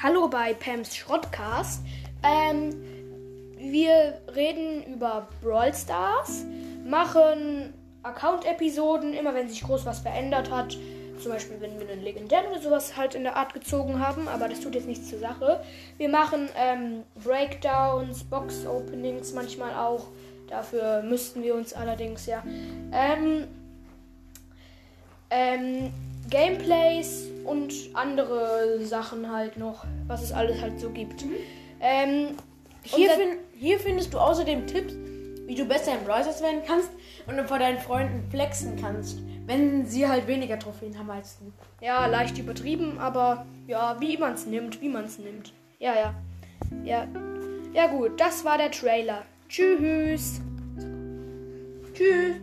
Hallo bei Pams Schrottcast. Ähm, wir reden über Brawl Stars, machen Account-Episoden, immer wenn sich groß was verändert hat. Zum Beispiel, wenn wir einen legendären oder sowas halt in der Art gezogen haben, aber das tut jetzt nichts zur Sache. Wir machen ähm, Breakdowns, Box-Openings manchmal auch. Dafür müssten wir uns allerdings ja. Ähm, ähm, Gameplays andere Sachen halt noch, was es alles halt so gibt. Mhm. Ähm, Hier, unser- fin hier findest du außerdem Tipps, wie du besser im Browsers werden kannst und vor deinen Freunden flexen kannst, wenn sie halt weniger Trophäen haben als du. ja, leicht übertrieben, aber ja, wie man es nimmt, wie man es nimmt. Ja, ja. Ja. Ja gut, das war der Trailer. Tschüss. Tschüss.